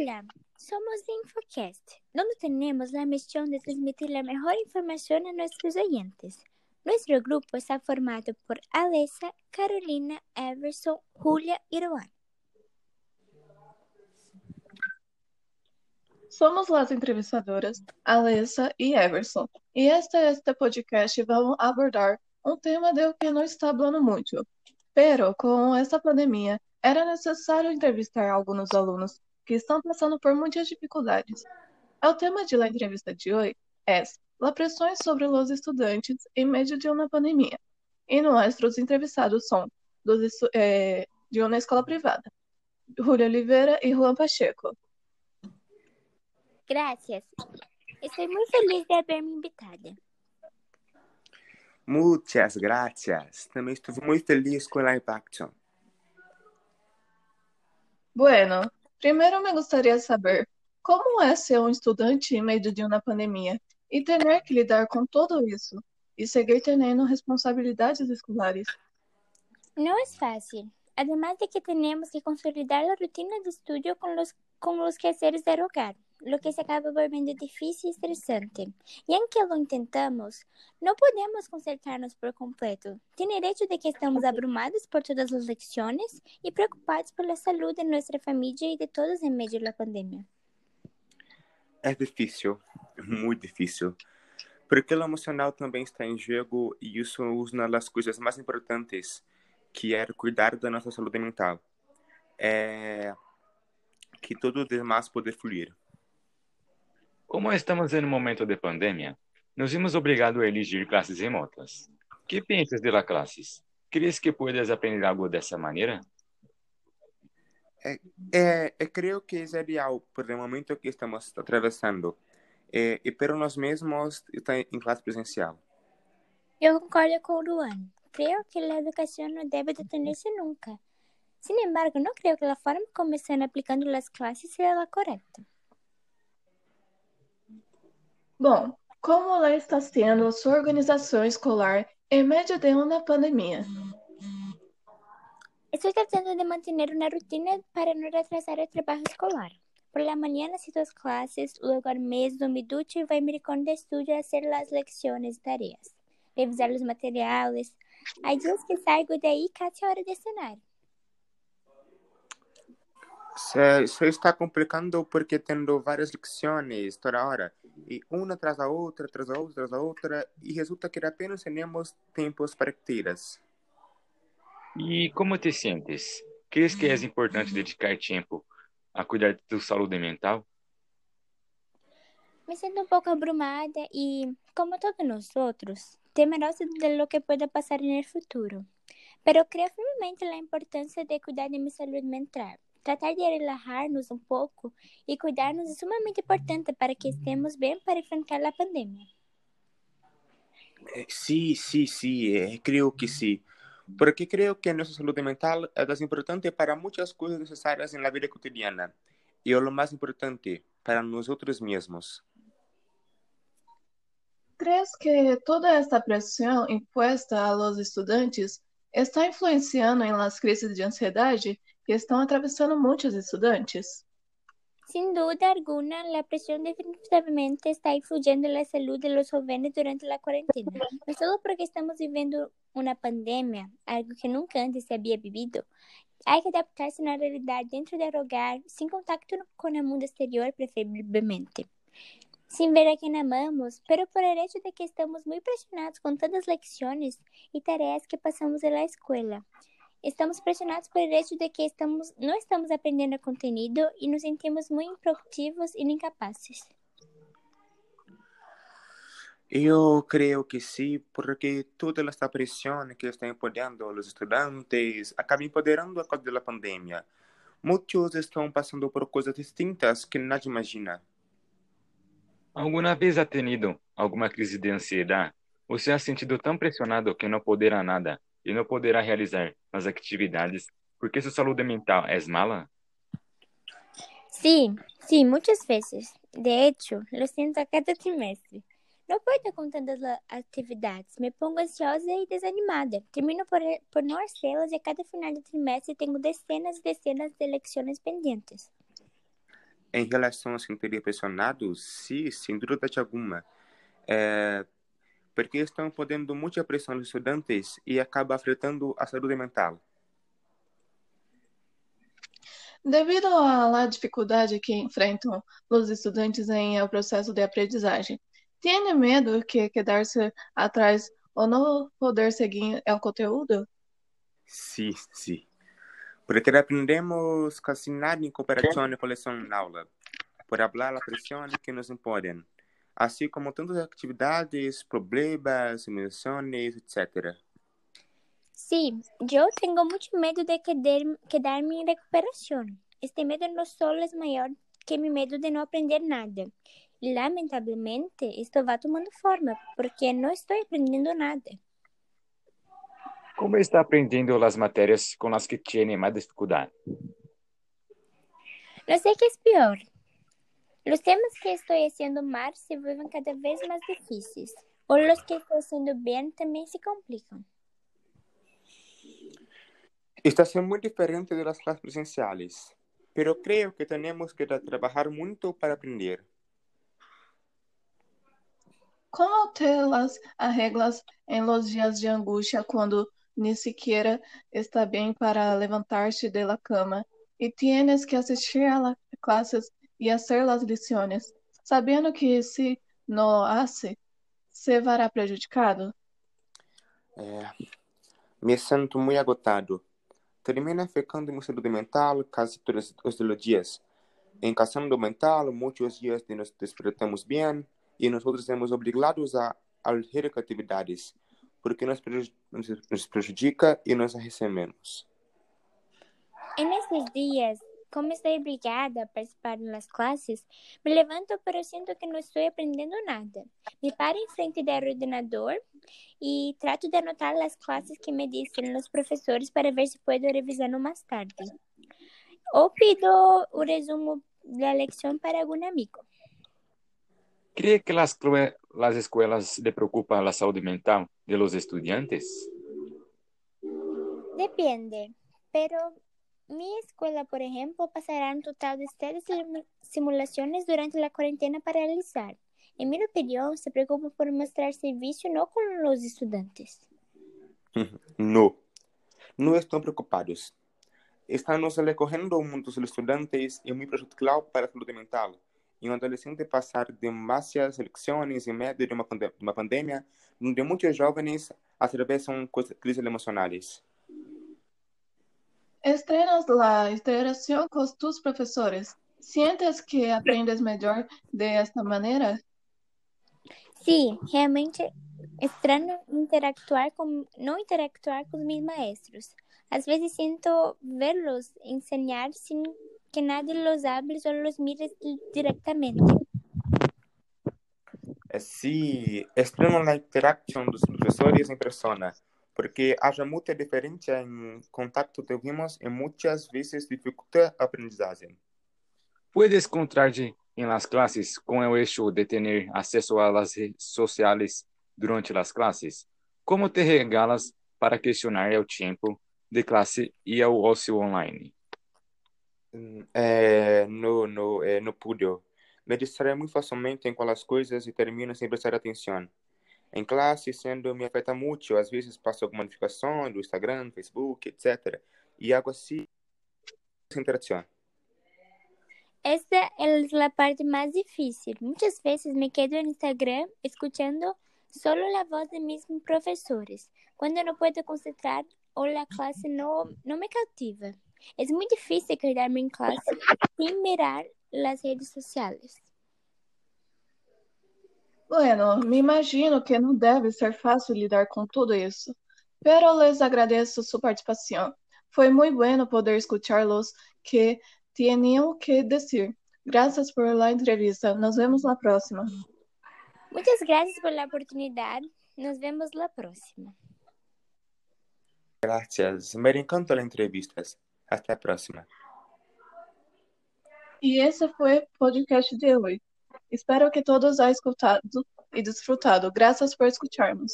Hola, somos Infocast, donde tenemos la misión de transmitir la mejor información a nuestros oyentes. Nuestro grupo está formado por Alessa, Carolina, Everson, Julia y Roan. Somos las entrevistadoras Alessa e Everson, e este este podcast vamos abordar um tema de que não está falando muito. Pero, com esta pandemia, era necessário entrevistar alguns alunos que estão passando por muitas dificuldades. O tema de la entrevista de hoje é las pressões sobre os estudantes em meio de uma pandemia. E nossos entrevistados são dos, eh, de uma escola privada, Júlia Oliveira e Juan Pacheco. Gracias. Estou muito feliz de haberme invitada. Muchas gracias. Também estou muito feliz com a Impacto. Bueno, primeiro me gostaria de saber como é ser um estudante em meio de uma pandemia e ter que lidar com tudo isso e seguir tendo responsabilidades escolares. Não é fácil. Además de que temos que consolidar a rotina de estudo com os, com os quehaceres del hogar. Lo que se acaba volviendo difícil y estresante. Y aunque lo intentamos, no podemos concentrarnos por completo. Tiene el hecho de que estamos abrumados por todas las lecciones y preocupados por la salud de nuestra familia y de todos en medio de la pandemia. É difícil, muito difícil. Porque o emocional também está em jogo e isso é uma das coisas mais importantes, que é cuidar da nossa saúde mental. É que todo o demais poder fluir. Como estamos em um momento de pandemia, nos vimos obrigados a elegir classes remotas. Que pensas de las classes? ¿Crees que puedes aprender algo dessa maneira? É, é, eu creio que é ideal por o momento que estamos atravessando. É, e pero nós mesmos está em classe presencial. Eu concordo com o Luan. Creio que a educação não deve detener-se nunca. Sin embargo, não creio que a forma como estão aplicando as classes seja a correta. Bom, como lá está sendo sua organização escolar em meio de uma pandemia? Estou tratando de manter uma rotina para não retrasar o trabalho escolar. Por la mañana assisto as classes, luego al mes me ducho y voy a mi de estudio a hacer las lecciones y tareas, revisar os materiais. Há dias que saio daí casi a hora de cenar. Se, se está complicando porque tendo várias lições toda hora e uma atrás da outra, atrás da outra, atrás da outra e resulta que apenas temos tempos para tiras. E como te sentes? Crees que é importante dedicar tempo a cuidar de tua saúde mental? Me sinto um pouco abrumada e, como todos nós outros, temerosa de lo que pueda passar no futuro. Pero creio firmemente na importância de cuidar de minha saúde mental Tratar de relajar-nos um pouco e cuidar-nos é sumamente importante para que estemos bem para enfrentar a pandemia. Sim, sim, sim, creio que sim. Porque creio que a nossa saúde mental é das importante para muitas coisas necessárias na vida cotidiana. E é o mais importante para nós outros mesmos. ¿Crees que toda esta pressão imposta a los estudantes está influenciando em las crises de ansiedade que estão atravessando muitos estudantes? Sin duda alguna, la presión definitivamente está influyendo en la salud de los jóvenes durante la cuarentena. No solo porque estamos viviendo una pandemia, algo que nunca antes se había vivido. Hay que adaptarse a una realidad dentro del hogar, sin contacto con el mundo exterior, preferiblemente. Sin ver a quien amamos, pero por hecho de que estamos muy presionados con todas las lecciones y tareas que pasamos en la escuela. Estamos pressionados por el hecho de que estamos, não estamos aprendendo conteúdo e nos sentimos muito improdutivos e incapazes. Eu creio que sim, porque toda esta pressão que está empoderando os estudantes acaba empoderando a causa da pandemia. Muitos estão passando por coisas distintas que nadie imagina. Alguma vez ha tenido alguma crise de ansiedade? Você ha sentido tão pressionado que não poderá nada? E não poderá realizar as atividades porque sua saúde mental é mala? Sim, sim, muitas vezes. De hecho, lo sinto a cada trimestre. Não puedo com tantas atividades, me pongo ansiosa e desanimada. Termino por, por não hacê-las e a cada final de trimestre tenho dezenas e dezenas de leções pendentes. Em relação a se sentir pressionado, sim, sem dúvida alguma. É, porque estão podendo muita pressão nos estudantes e acaba afetando a saúde mental. Devido à dificuldade que enfrentam os estudantes em el processo de aprendizagem, tem medo que quedar-se atrás ou não poder seguir o conteúdo? Sim, sim. Porque aprendemos casi nada em cooperação e coleção na aula, por falar a pressão que nos impõem, assim como tantas atividades, problemas, emoções, etc. Sí, yo tengo mucho miedo de quedar, quedarme en recuperación. Este miedo no solo es mayor que mi miedo de no aprender nada. Lamentablemente, esto va tomando forma, porque no estoy aprendiendo nada. ¿Cómo está aprendiendo las materias con las que tiene más dificultad? No sé qué es peor. Los temas que estoy haciendo mal se vuelven cada vez más difíciles, o los que estoy haciendo bien también se complican. Está sendo muito diferente das classes presenciais, pero creio que temos que trabalhar muito para aprender. Como te las arreglas em los dias de angústia quando ni siquiera está bem para levantar-te de la cama e tienes que assistir a las clases e hacer las lições, sabendo que se não hace, se verá prejudicado? É, me sinto muito agotado termina ficando em saúde mental quase todos os dias. Em saúde mental, muitos dias nos despertamos bem e nós outros somos obrigados a alter atividades, porque nos, nos prejudica e nos recebemos. Nesses dias, como estou obrigada a participar das classes, me levanto, pero sinto que não estou aprendendo nada. Me paro em frente do ordenador e trato de anotar as classes que me dizem os professores para ver se posso revisar mais tarde. Ou pido o resumo da leção para algum amigo. ¿Cree que las, las escuelas le preocupa la salud mental de los estudiantes? Depende, pero Mi escuela, por ejemplo, pasará un total de seis simulaciones durante la cuarentena para realizar. En mi opinión, se preocupa por mostrar servicio no con los estudiantes. No, no estão preocupados. Estamos recorrendo muitos estudantes e muito prejudicial para a saúde mental. E um adolescente passar demasiadas lecções em meio de uma, uma pandemia, onde muitos jovens atravessam crises emocionais. Estrenas la interacción con tus profesores. ¿Sientes que aprendes mejor de esta manera? Sí, realmente extraño interactuar con, no interactuar con mis maestros. Às vezes siento verlos enseñar sin que nadie los hable o los mire directamente. Sí, extraño la interacción de los profesores en persona porque haja muita diferença em contato tivemos e muitas vezes dificulta a aprendizagem. Puedes encontrar-te em las classes com o hecho de ter acesso las redes sociais durante as classes? Como te regalas para questionar o tempo de classe e o ócio online? É, no, no, é, no pude. Me distraio muito facilmente em quais coisas e termino sem prestar atenção em classe, sendo me afeta muito. Às vezes passo alguma notificação do Instagram, Facebook, etc. E algo assim, interação. Essa é a parte mais difícil. Muitas vezes me quedo no Instagram escutando só a voz de meus professores. Quando não posso concentrar ou a classe não, não me cativa. É muito difícil quedar-me em classe sem mirar as redes sociais. Bueno, me imagino que não deve ser fácil lidar com tudo isso. Pero les agradeço sua participação. Foi muito bueno poder escuchar-los que tinham que dizer. Graças por la entrevista. Nos vemos na próxima. Muitas graças por la oportunidade. Nos vemos la próxima. Gracias. Me encantó la entrevista. Hasta a próxima. E esse foi o podcast de hoje. Espero que todos hajam escutado e desfrutado. Graças por escutarmos.